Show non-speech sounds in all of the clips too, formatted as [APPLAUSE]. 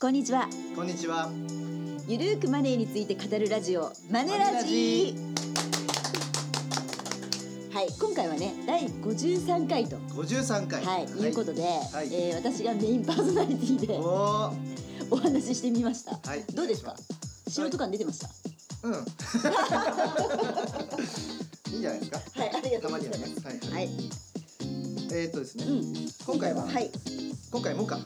こんにちはこんにちは。ゆるーくマネーについて語るラジオマネラジはい今回はね第53回と五十三回。はい、い、うことで、いえー私がメインパーソナリティでおお。お話ししてみました、はいどうですか？素人感出てました？うん。[LAUGHS] いいんじゃないですか？はいありがとうございます。ねはい。はい、えーっとですね。うん今回は、はい今回もか。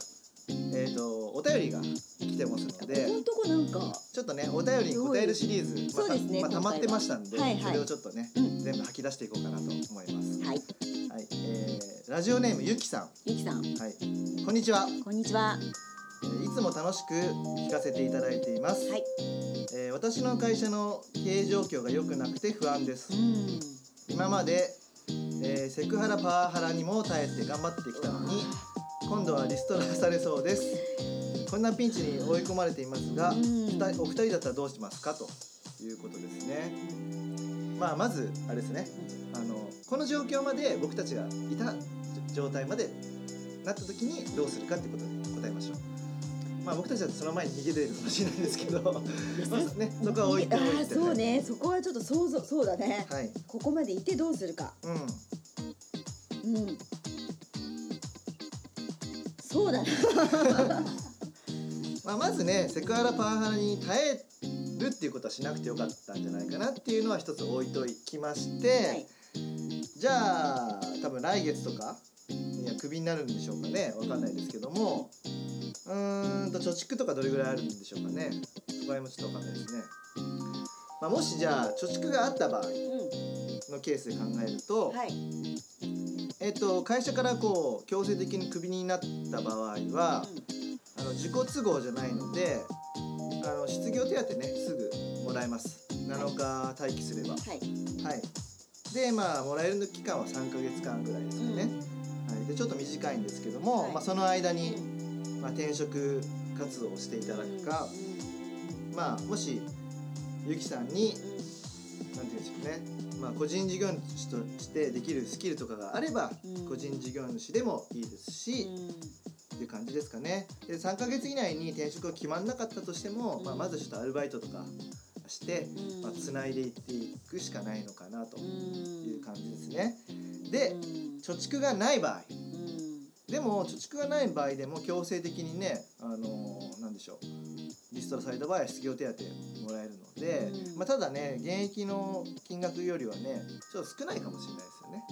えーっとお便りが来てますのここで。のとこなんか。ちょっとねお便りに答えるシリーズ、まあそうですねまあ溜まってましたんで、ははいはい。それをちょっとね、うん。全部吐き出していこうかなと思います。はい。はい、えー、ラジオネームゆきさん、ゆきさん。はい、こんにちは。こんにちは。えーいつも楽しく聞かせていただいています。はい。えー私の会社の経営状況が良くなくて不安です。うん。今まで、えーセクハラパワハラにも耐えて頑張ってきたのに今度はリストラされそうです。こんなピンチに追い込まれていますが、うん。お二人だったらどうしますか？ということですね。まあまずあれですね。あのこの状況まで僕たちがいた状態までなった時にどうするかってことで答えましょう。まあ僕たちだとその前に逃げてるかもしれないですけどまあねそこは置いておいて、あーそうね。そこはちょっと想像そうだね、はい。ここまでいてどうするか。うん。うんそうだね。[LAUGHS] まあ、まずねセクハラパワハラに耐えるっていうことはしなくてよかったんじゃないかなっていうのは一つ置いときまして、はい。じゃあ多分来月とかいやクビになるんでしょうかね。わかんないですけども。うーんと貯蓄とかどれぐらいあるんでしょうかね。そこら辺もちょっとわかんないですね、まあ、もしじゃあ貯蓄があった場合うのケースで考えると、んはい。えっと会社からこう強制的にクビになった場合は、あの自己都合じゃないのであの失業手当ねすぐもらえます。7日待機すれば。はい。はい。でまあもらえる期間は3ヶ月間ぐらいですかね、はい、でちょっと短いんですけども、はい。まあ、その間に、まあ、転職活動をしていただくか、まあもしゆきさんになんていうんでしょうね、まあ、個人事業主としてできるスキルとかがあれば、うん。個人事業主でもいいですし、っていう感じですかね。で3ヶ月以内に転職が決まんなかったとしても、うん。まあ、まずちょっとアルバイトとかして、うん。まあ、つないでいっていくしかないのかなとうん。いう感じですね。でうん。貯蓄がない場合。うん。でも貯蓄がない場合でも強制的にねあのーなんでしょうリストラされた場合は失業手当もらえるので、うん。まあ、ただね現役の金額よりはねちょっと少ないかもしれないですよね。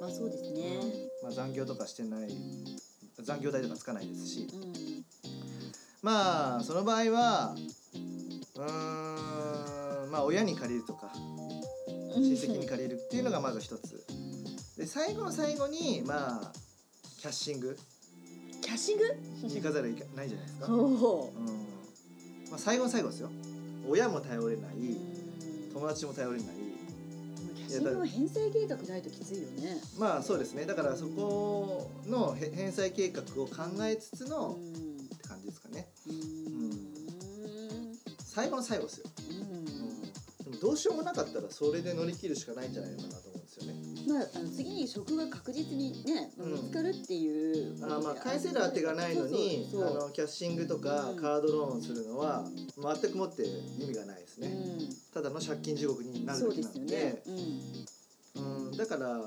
まあそうですね。まあ、残業とかしてない残業代とかつかないですし。うん。まあその場合はうーんまあ親に借りるとか親戚に借りるっていうのがまず一つ。で最後の最後にまあキャッシング。キャッシング？に行かざるを得ないじゃないですか、うん。まあ、最後の最後ですよ親も頼れなうい友達も頼れない。キャッシングの返済計画ないときついよね。まあそうですね。だからそこのへ返済計画を考えつつのっうん。て感じですかね。うん。最後の最後ですよ、うん。でもどうしようもなかったらそれで乗り切るしかないんじゃないのかなとまあ、あの次に職が確実にね、見つかるっていうあーまあ返せる当てがないのにあのキャッシングとかうん。カードローンするのは全くもって意味がないですね、うん。ただの借金地獄になるだけなので。ねで、うん、だから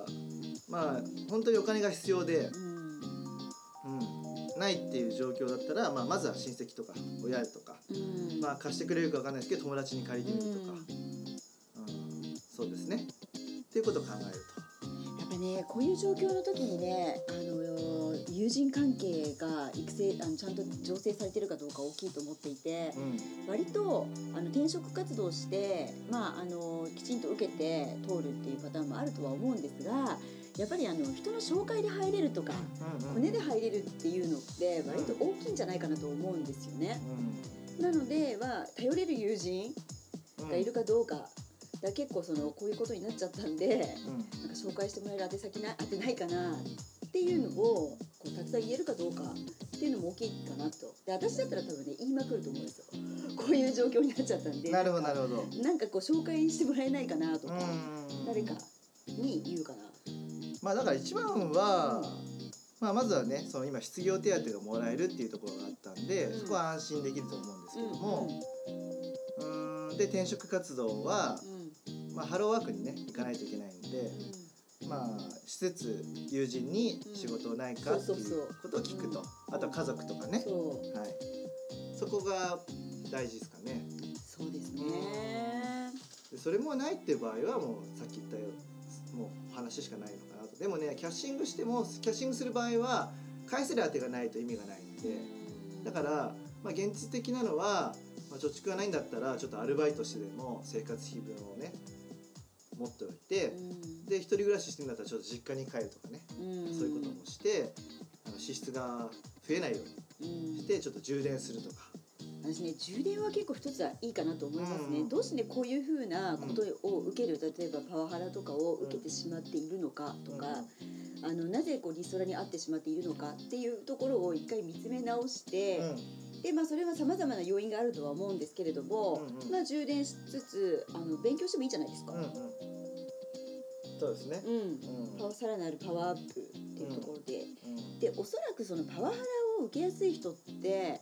まあ本当にお金が必要で、うん。うん。うん、ないっていう状況だったら、まあ、まずは親戚とか親とか、うん。まあ、貸してくれるかわかんないですけど友達に借りてみるとか、うん。そうですね。っていうことを考えるやっぱねこういう状況の時にねあの友人関係が育成あのちゃんと醸成されてるかどうか大きいと思っていてと、うん。割とあの転職活動して、まあ、あのきちんと受けて通るっていうパターンもあるとは思うんですがやっぱりあの人の紹介で入れるとかうんうん骨で入れるっていうのって割と大きいんじゃないかなと思うんですよね。なのでは頼れる友人うんがいるかどうか、だ結構そのこういうことになっちゃったんでうんなん。か紹介してもらえる宛先な当てないかなっていうのをこうたくさん言えるかどうかっていうのも大きいかなと。で私だったら多分ね言いまくると思うんですよ。こういう状況になっちゃったんで。なるほどなるほど。なんかこう紹介してもらえないかなとか、うん誰かに言うかな。まあだから一番はまあ、まずはねその今失業手当がもらえるっていうところがあったんで、うん。そこは安心できると思うんですけども。うんで転職活動は、まあ、ハローワークにね行かないといけないんで、まあ、施設友人に仕事ないかっていそうことを聞くと、うんあとは家族とかね、はい、そこが大事ですかね。そうですね。でそれもないっていう場合はもうさっき言ったようもうお話しかないのかなと。でもねキャッシングしてもキャッシングする場合は返せる当てがないと意味がないんで。だから、まあ、現実的なのは、まあ、貯蓄がないんだったらちょっとアルバイトしてでも生活費分をね持っておいて、うん。で一人暮らししてるんだったらちょっと実家に帰るとかね、うん。そういうこともしてあの支出が増えないようにうん。してちょっと充電するとか。私ね充電は結構一つはいいかなと思いますね、うん。どうしてこういうふうなことを受ける例えばパワハラとかを受けてしまっているのかとか、あのなぜこうリストラに遭ってしまっているのかっていうところを一回見つめ直して、うん。でまあそれはさまざまな要因があるとは思うんですけれども、うんうん。まあ充電しつつあの勉強してもいいじゃないですか。うんうんそうですね。うんうんパワさらなるパワーアップっていうところで、うんでおそらくそのパワハラを受けやすい人って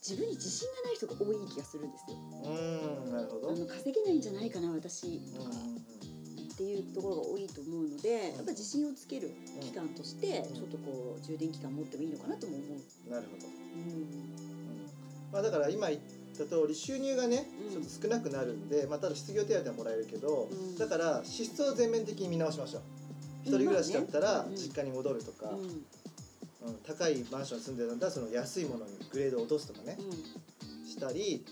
自分に自信がない人が多い気がするんですよ。うん、なるほど。あの稼げないんじゃないかな私とかうんっていうところが多いと思うのでやっぱ自信をつける期間としてうんちょっとこう充電期間持ってもいいのかなとも思う。なるほど。うんまあだから今言った通り収入がねうん。ちょっと少なくなるんで、まあただ失業手当はもらえるけど、うん。だから支出を全面的に見直しましょう。一人暮らしだったら実家に戻るとか、うん。うん高いマンションに住んでたんだその安いものにグレードを落とすとかね、したり、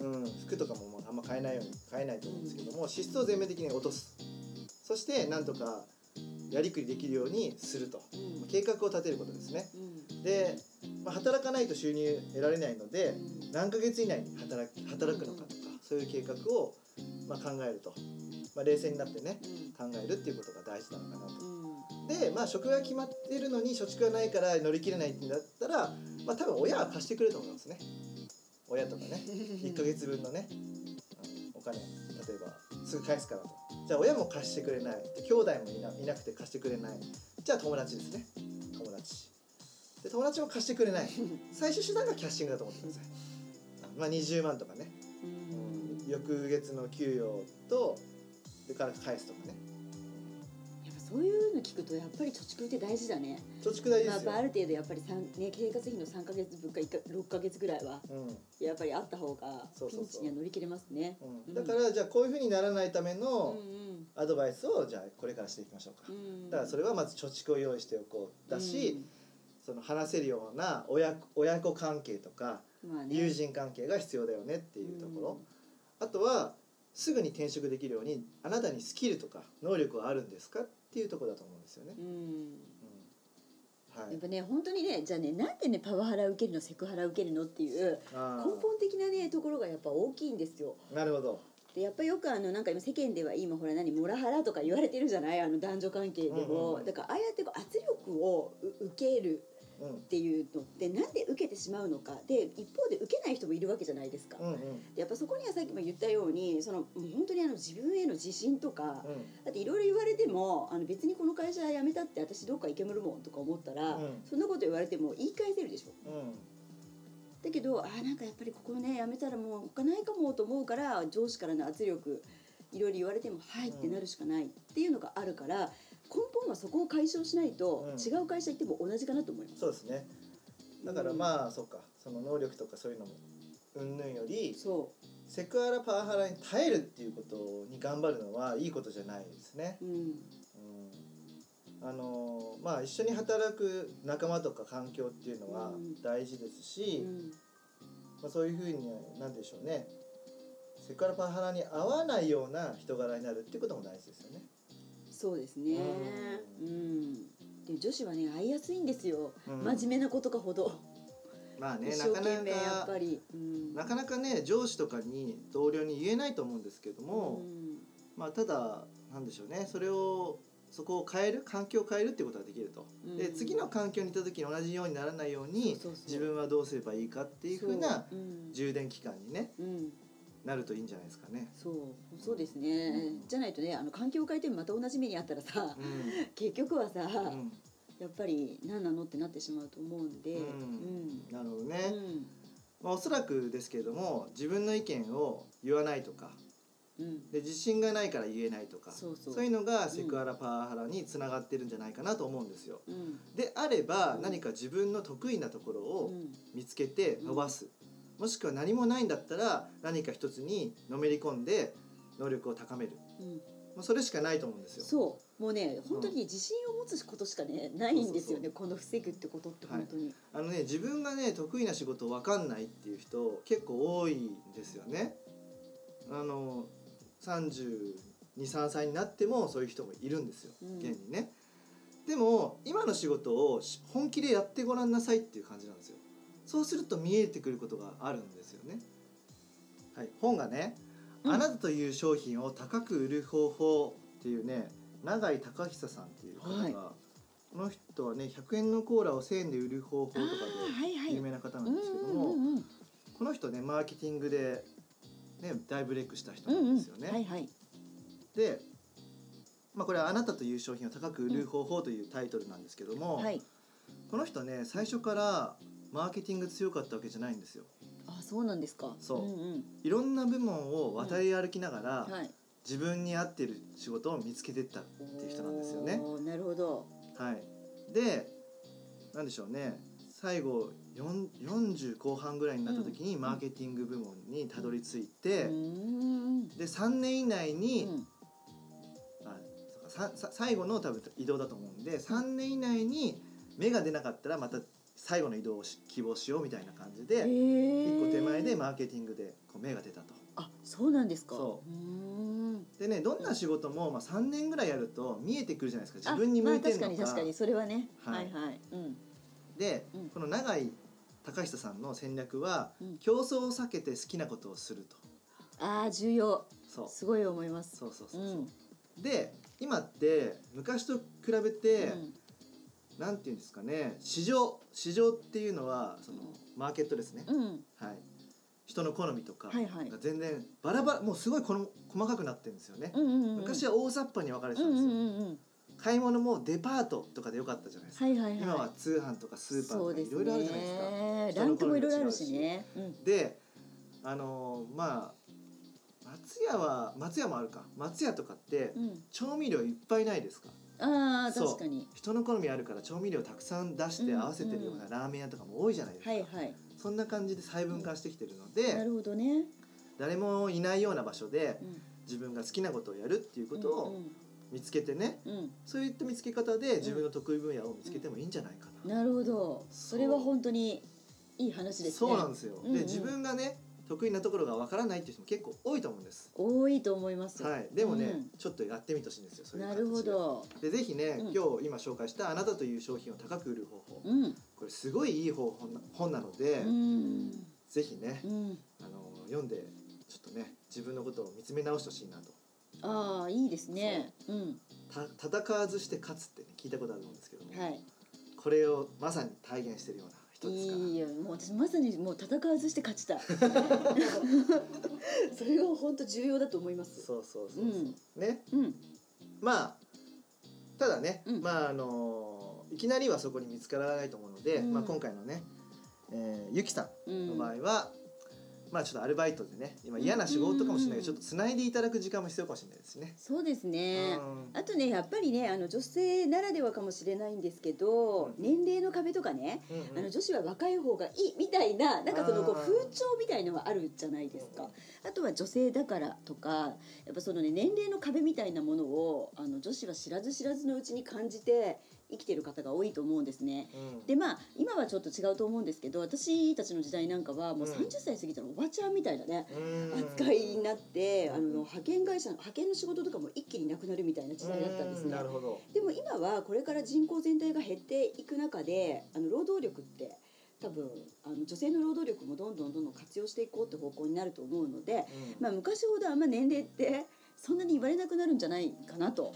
うん、服とかももうあんま買えないように買えないと思うんですけども、支出を全面的に落とす。そしてなんとかやりくりできるようにすると。うん。計画を立てることですね。うん。で、まあ、働かないと収入得られないのでうん。何ヶ月以内に働き働くのかとかそういう計画を、まあ、考えると、まあ、冷静になってね考えるっていうことが大事なのかなと。うん。でまあ職が決まってるのに貯蓄がないから乗り切れないんだったら、まあ、多分親は貸してくれると思いますね。親とかね [LAUGHS] 1ヶ月分のね、うんお金例えばすぐ返すからと。じゃあ親も貸してくれない。で兄弟もいないなくて貸してくれない。じゃあ友達ですねで友達も貸してくれない。[LAUGHS] 最終手段がキャッシングだと思ってください。まあ20万とかね、うん。うん翌月の給与とでから返すとかね。やっぱそういうの聞くとやっぱり貯蓄って大事だね。貯蓄大事ですよ。まあある程度やっぱり三ね生活費の三ヶ月分か一か六ヶ月ぐらいはうん。やっぱりあった方がピンチには乗り切れますね。うん。だからじゃあこういうふうにならないためうんのアドバイスをじゃあこれからしていきましょうか。うん。うん。だからそれはまず貯蓄を用意しておこう。だし、その話せるような親子親子関係とかね。友人関係が必要だよねっていうところ、あとはすぐに転職できるようにあなたにスキルとか能力はあるんですかっていうところだと思うんですよね。う。ん。うん。はい。やっぱね本当にねじゃあねなんでねパワハラ受けるのセクハラ受けるのっていうあ根本的なねところがやっぱ大きいんですよ。ーなるほど。でやっぱよくあのなんか今世間では今ほら何モラハラとか言われてるじゃない？あの男女関係でも、うんうんうん。だからああやってこう圧力をう受けるうんっていうのってなんで受けてしまうのか。で一方で受けない人もいるわけじゃないですか。うんうん。でやっぱそこにはさっきも言ったようにそのもう本当にあの自分への自信とかうん。だっていろいろ言われてもあの別にこの会社辞めたって私どっか行けむるもんとか思ったら、うん。そんなこと言われても言い返せるでしょ。うん。だけどあーなんかやっぱりここね辞めたらもう他ないかもと思うから上司からの圧力いろいろ言われても「はい」ってなるしかないっていうのがあるから根本はそこを解消しないと、うん。違う会社行っても同じかなと思います。そうですね。だからまあ、そっか。その能力とかそういうのも云々よりそセクハラパワハラに耐えるっていうことに頑張るのはいいことじゃないですね。う、うん、うん、あのまあ一緒に働く仲間とか環境っていうのはうん。大事ですうし、ん、まあ、そういうふうになんでしょうね。セクハラパワハラに合わないような人柄になるっていうことも大事ですよね。そうですね。ううん、で女子はね会いやすいんですよ。うん。真面目なことかほど、まあね一なかな生懸命やっかぱり。うん、なかなかね上司とかに同僚に言えないと思うんですけども、うん。まあただなんでしょうね。それをそこを変える環境を変えるっていうことができると。でうん。次の環境に行った時に同じようにならないように自分はどうすればいいかっていうふうな充電期間にねうん、なるといいんじゃないですかね。そうそうですね、うん。じゃないとねあの環境を変えてもまた同じ目にあったらさ、うん。結局はさ、うん。やっぱり何なのってなってしまうと思うんで、なるほどね、うん。まあ、おそらくですけれども自分の意見を言わないとかうん。で自信がないから言えないとかそういうのがセクハラパワハラにつながってるんじゃないかなと思うんですよ。うん。であればうん何か自分の得意なところうをん。見つけて伸ばす、もしくは何もないんだったら何か一つにのめり込んで能力を高める。うん。もうそれしかないと思うんですよ。そう。もうね本当に自信を持つことしかねないんですよねこの防ぐってことって本当に、あのね自分がね得意な仕事わかんないっていう人結構多いんですよね。あの323歳になってもそういう人もいるんですよ、うん。現にね。でも今の仕事をし本気でやってごらんなさいっていう感じなんですよ。そうすると見えてくることがあるんですよね。はい、本がね、うん。あなたという商品を高く売る方法っていうね永井隆久さんっていう方が、はい。この人はね100円のコーラを1000円で売る方法とかで有名な方なうんんですけども、うんうんこの人ねマーケティングで、ね、大ブレイクした人うんうんんなですよね。はいはい。で、まあ、これは「あなたという商品を高く売る方法」というタイトルなんですけども、はい。この人ね最初からマーケティング強かったわけじゃないんですよ。あそうなんですか。そう。んうん。いろんな部門を渡り歩きながら、はい。自分に合ってる仕事を見つけてったっていう人なんですよね。なるほど。はい、でなんでしょうね。最後4 40後半ぐらいになった時にマーケティング部門にたどり着いて、うーん。で3年以内に、うん。あ最後の多分移動だと思うんで3年以内に芽が出なかったらまた最後の移動をし希望しようみたいな感じで、一個手前でマーケティングでこう芽が出たと。あそうなんですか。でねどんな仕事も、まあ、3年ぐらいやると見えてくるじゃないですか。自分に向いてるのか,、あまあ、確かに確かにそれはね、ははいい、はい。うん。で、うん。この永井隆久さんの戦略は、うん。競争を避けて好きなことをすると。ああ重要。そう。すごい思います。そうそうそう。う、ん。で今って昔と比べて、うんなんていうんですかね市場市場っていうのはそのマーケットですね、うん。はい。人の好みとかはいはい。が全然バラバラもうすごいこの細かくなってるんですよね、うんうんうん昔は大雑把に分かれてうんうんたんですよ、うんうん買い物もデパートとかでよかったじゃないですか、はいはいはい。今は通販とかスーパーとかいろいろあるじゃないですか。ね人のランクもいろいろあるしね。うん。であのーまあ松屋は松屋もあるか。松屋とかってうん。調味料いっぱいないですかあ確かに。人の好みあるから調味料たくさん出して合わせてるようなラーメン屋とかも多いじゃないですか、はいはい。そんな感じで細分化してきてるのなでるほどね。誰もいないような場所でうん。自分が好きなことをやるっていうことを見つけてねうん。うんそういった見つけ方で自分の得意分野を見つけてもいいんじゃないかな、なるほど。それは本当にいい話ですね。そうなんですよ、うんうん。で自分がね得意なところがわからないっていう人も結構多いと思うんです。多いと思います。はい、でもね、うん。ちょっとやってみてほしいんですよ。そういうなるほど。でぜひね、うん。今日今紹介した「あなたという商品を高く売る方法」うん。これすごいいい方本な本なので、うん。ぜひね、うん。あの読んでちょっとね自分のことを見つめ直してほしいなと。ああいいですね。うん。た戦わずして勝つって、ね、聞いたことあると思うんですけども、はい。これをまさに体現してるような人ですからいいよ。もう私まさにもう戦わずして勝ちたい。[LAUGHS] それが本当重要だと思います。そうそうそうそう、ね。うん。まあただね、うん。まああのいきなりはそこに見つからないと思うので、うん。まあ、今回のね、えーゆきさうんんの場合は、まあちょっとアルバイトでね今嫌な仕事かもしれないけど、ちょっとつないでいただく時間も必要かもしれないですね。そうですね。うん。あとねやっぱりねあの女性ならではかもしれないんですけど、うん。年齢の壁とかね、うんうん。あの女子は若い方がいいみたいななんかそのこう風潮みたいのはあるじゃないですか。あとは女性だからとかやっぱそのね年齢の壁みたいなものをあの女子は知らず知らずのうちに感じて生きてる方が多いと思うんですね。うんでまあ今はちょっと違うと思うんですけど私たちの時代なんかはもううん30歳過ぎたらおばちゃんみたいなね、うん扱いになって、うんあの派遣会社の派遣の仕事とかも一気になくなるみたいな時代だったんですねうな。るほど。でも今はこれから人口全体が減っていく中であの労働力って多分あの女性の労働力もどんどんどんどん活用していこうって方向になると思うので、うんまあ、昔ほどあんま年齢ってそんなに言われなくなるんじゃないかなと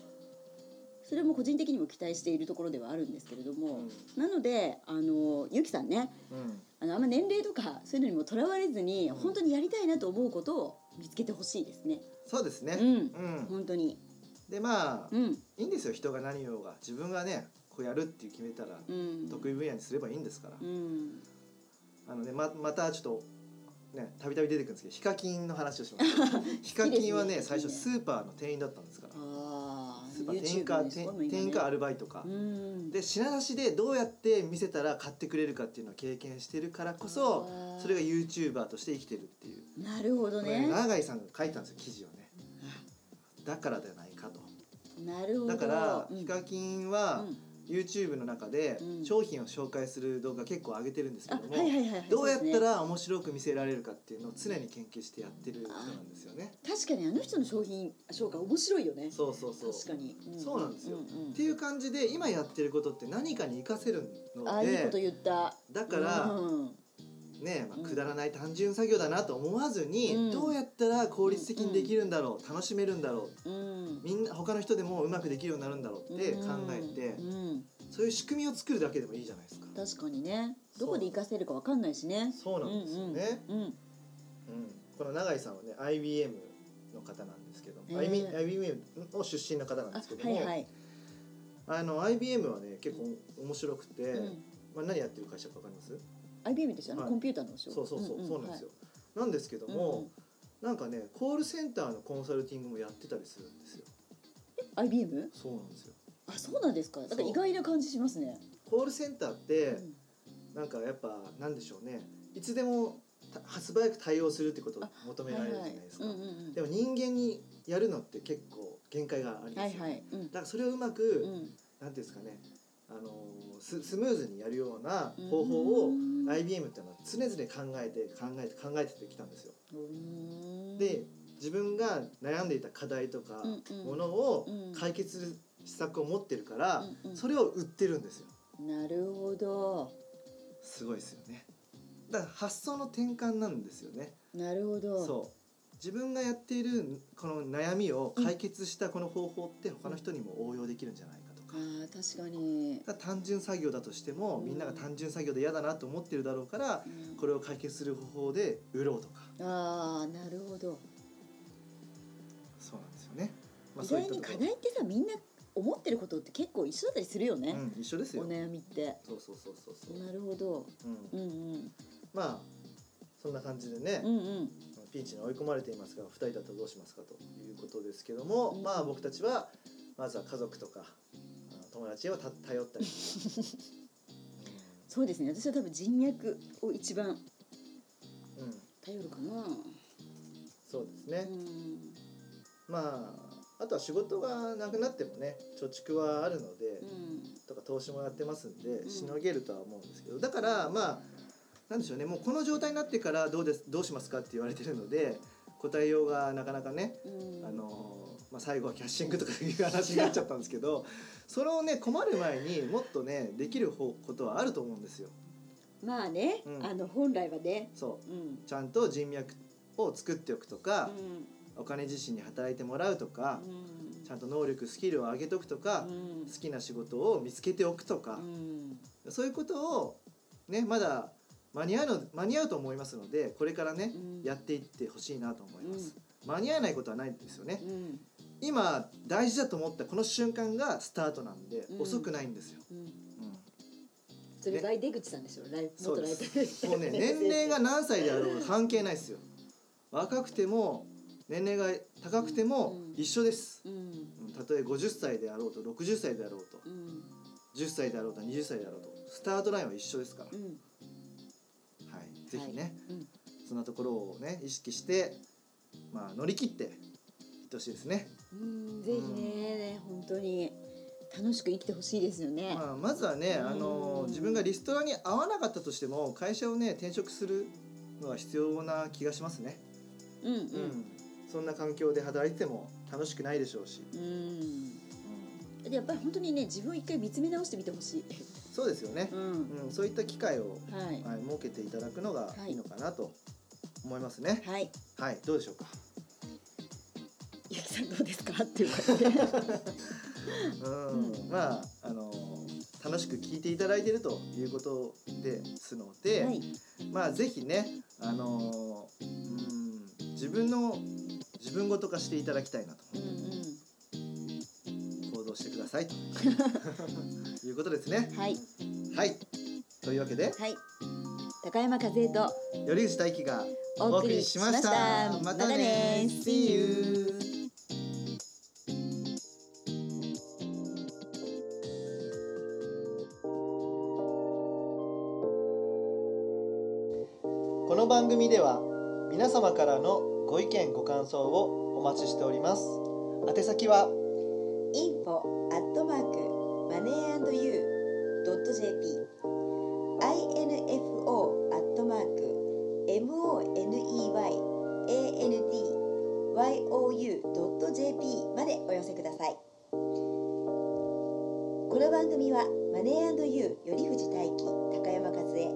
それも個人的にも期待しているところではあるんですけれども、なのであのゆきさんねうん。あのあんま年齢とかそういうのにもとらわれずに、うん。本当にやりたいなと思うことを見つけてほしいですね。そうですね。うん。うん。本当に、でまあうん。いいんですよ人が何をが。自分がねこうやるって決めたらうん。得意分野にすればいいんですから、うん。あのねままたちょっとねたびたび出てくるんですけどヒカキンの話をします。[LAUGHS] ヒカキンはねね。最初スーパーの店員だったんですからスーパー店員か YouTube ですか店店員かアルバイトか、うん。で品出しでどうやって見せたら買ってくれるかっていうのを経験してるからこそそれが YouTuber として生きてるっていう。なるほどね。永井さんが書いたんですよ記事をね。だからではないかと。なるほど。だからうん。ヒカキンはうん YouTube の中でうん。商品を紹介する動画結構上げてるんですけあどもどうやったら面白く見せられるかっていうのを常に研究してやってる人なんですよね。確かにあの人の商品紹介面白いよね。そうそうそう。確かに、そうなんですよ。んうんっていう感じで今やってることって何かに活かせるのあいいことで言った。だからうんね、まあ、うん。くだらない単純作業だなと思わずに、うん。どうやったら効率的にできるんだろう楽しめるんだろううん。みんな他の人でもうまくできるようになるんだろうって考えてうん。うんそういう仕組みを作るだけでもいいじゃないですか。確かにね。どこで活かせるかわかんないしね。そうなんですよね。うんこの永井さんはね IBM の方なんですけども、へー。IBM の出身の方なんであすけども、はいはい、あの IBM はね結構面白くて、うん、まあ、何やってる会社か分かります？IBM ですよあの、はい。コンピューターの仕事。そうそうそう、んん。そうなんですよ、なんですけども、なんかねコールセンターのコンサルティングもやってたりするんですよ。はい、IBM そうなんですよ。あそうなんですか。だから意外な感じしますね。コールセンターってうん。なんかやっぱなんでしょうね。いつでもた発売早く対応するってことを求められるじゃないですか、はいはい。うんうんうん。でも人間にやるのって結構限界がありますよ、はいはい、うん。だからそれをうまく、うん、なんていうんですかねあのススムーズにやるような方法をうん IBM っていうのは常々考えて考えて考えてきたんですよ。うん。で自分が悩んでいた課題とかものをうん。解決する施策を持ってるから、それを売ってるんですよ。なるほど。すごいですよね。だから発想の転換なんですよね。なるほど。そう。自分がやっているこの悩みを解決したこの方法って他の人にも応用できるんじゃないか。とか。確かに、単純作業だとしてもうん。みんなが単純作業で嫌だなと思ってるだろうからうん。これを解決する方法で売ろうとか。ああなるほど。そうなんですよね。まあ意外に課題ってさみんな思ってることって結構一緒だったりするよね、うん、一緒ですよ。お。悩みって。そうそうそうそうそう。なるほど。うん。うんうん。まあそんな感じでね、うんうん。ピンチに追い込まれていますが2人だとどうしますかということですけども、うん。まあ僕たちはまずは家族とか友達をた頼ったり、[LAUGHS] そうですね。私は多分人脈を一番うん。うん、頼るかな。そうですね。うん。まああとは仕事がなくなってもね貯蓄はあるので、うん。とか投資もやってますんでん。しのげるとは思うんですけど。だからまあなんでしょうね。もうこの状態になってからどうですどうしますかって言われてるので答えようがなかなかね、うん。あのまあ、最後はキャッシングとかいう話になっちゃったんですけど [LAUGHS] それをね困る前にもっとねできる方ことはあると思うんですよ。まあね、うん。あの本来はね。そう。うん。ちゃんと人脈を作っておくとかう、ん。お金自身に働いてもらうとか、うん。ちゃんと能力スキルを上げとくとか、うん。好きな仕事を見つけておくとかう、ん。そういうことをねまだ間に合うの間に合うと思いますのでこれからね、うん。やっていってほしいなと思います、間に合わないことはないんですよね。うん今大事だと思ったこの瞬間がスタートなんで、うん。遅くないんですよ、それが出口さんでしょライそうで元ライターす。もうね [LAUGHS] 年齢が何歳であろうが関係ないですよ。若くても年齢が高くてもうん。一緒です、たとえ50歳であろうと60歳であろうとうん。10歳であろうと20歳であろうとスタートラインは一緒ですから、うん。はい、ぜひね、うん。そんなところをね意識してまあ乗り切っていってほしいですね、うんぜひね本当に楽しく生きてほしいですよね。まあ、まずはね、うん。あの自分がリストラに合わなかったとしても会社をね転職するのは必要な気がしますね、うんうん。そんな環境で働いてても楽しくないでしょうし、うん。うんでやっぱり本当にね自分を一回見つめ直してみてほしい。そうですよね。う、ん。うん。そういった機会を、はい。はい、設けていただくのがいいのかなと思いますね。はい。はい、どうでしょうか？さんどうですか？っていう感じで。うん。うんまああの楽しく聞いていただいているということですので、はい。まあぜひねあのうん自分の自分ごと化していただきたいなと。うんうん。行動動してくださいと。[LAUGHS] いうことですね。はい。はい。というわけではい。高山和恵と頼口大輝がお送りしました。またね。See you 組では皆様からのご意見ご感想をお待ちしております。宛先は info アットマークマネー &you ドット jp info アットマーク moneyandyou ドット jp までお寄せください。この番組はマネー &you より藤大輝高山和恵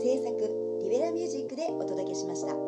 制作リベラミュージックでお届けしました。